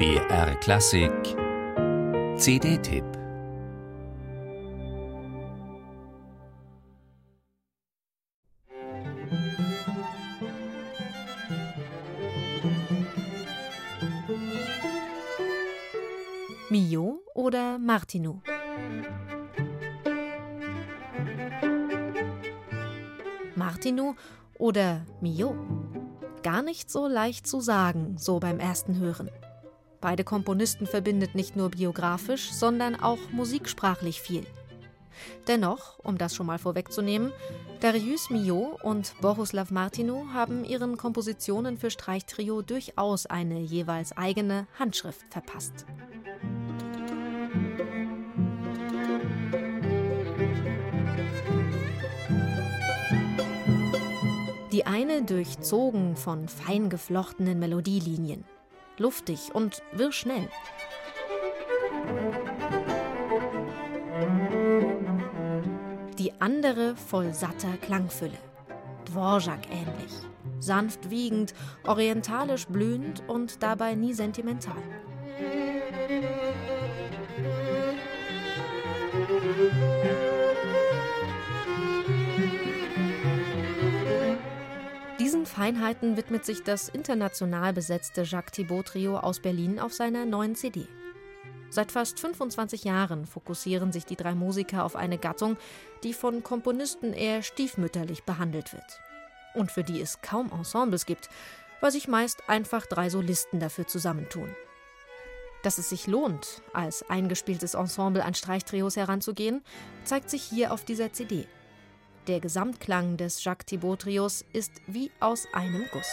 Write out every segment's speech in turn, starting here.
BR Klassik CD-Tipp Mio oder Martinu? Martinu oder Mio? Gar nicht so leicht zu sagen, so beim ersten Hören. Beide Komponisten verbindet nicht nur biografisch, sondern auch musiksprachlich viel. Dennoch, um das schon mal vorwegzunehmen, Darius Milhaud und Bohuslav Martinu haben ihren Kompositionen für Streichtrio durchaus eine jeweils eigene Handschrift verpasst. Die eine durchzogen von fein geflochtenen Melodielinien, luftig und wirrschnell. Die andere voll satter Klangfülle, Dvorak ähnlich, sanft wiegend, orientalisch blühend und dabei nie sentimental. Feinheiten widmet sich das international besetzte Jacques Thibault Trio aus Berlin auf seiner neuen CD. Seit fast 25 Jahren fokussieren sich die drei Musiker auf eine Gattung, die von Komponisten eher stiefmütterlich behandelt wird. Und für die es kaum Ensembles gibt, weil sich meist einfach drei Solisten dafür zusammentun. Dass es sich lohnt, als eingespieltes Ensemble an Streichtrios heranzugehen, zeigt sich hier auf dieser CD. Der Gesamtklang des Jacques Thibault Trios ist wie aus einem Guss.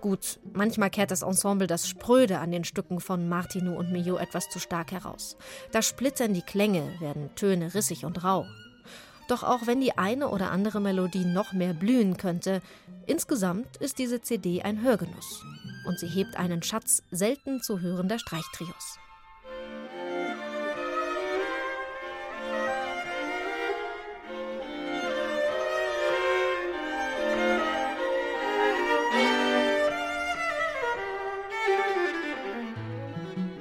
Gut, manchmal kehrt das Ensemble das Spröde an den Stücken von Martinu und Milhaud etwas zu stark heraus. Da splittern die Klänge, werden Töne rissig und rau. Doch auch wenn die eine oder andere Melodie noch mehr blühen könnte, insgesamt ist diese CD ein Hörgenuss. Und sie hebt einen Schatz selten zu hörender Streichtrios.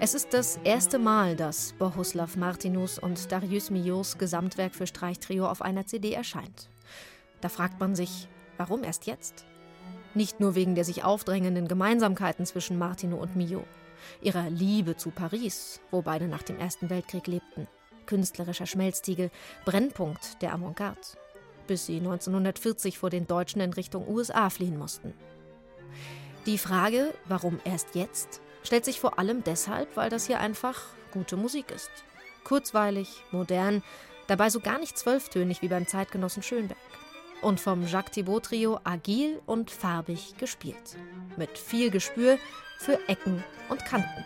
Es ist das erste Mal, dass Bohuslav Martinus und Darius Miljos Gesamtwerk für Streichtrio auf einer CD erscheint. Da fragt man sich, warum erst jetzt? Nicht nur wegen der sich aufdrängenden Gemeinsamkeiten zwischen Martino und Milhaud, ihrer Liebe zu Paris, wo beide nach dem Ersten Weltkrieg lebten, künstlerischer Schmelztiegel, Brennpunkt der Avantgarde, bis sie 1940 vor den Deutschen in Richtung USA fliehen mussten. Die Frage, warum erst jetzt, stellt sich vor allem deshalb, weil das hier einfach gute Musik ist. Kurzweilig, modern, dabei so gar nicht zwölftönig wie beim Zeitgenossen Schönberg. Und vom Jacques Thibault Trio agil und farbig gespielt. Mit viel Gespür für Ecken und Kanten.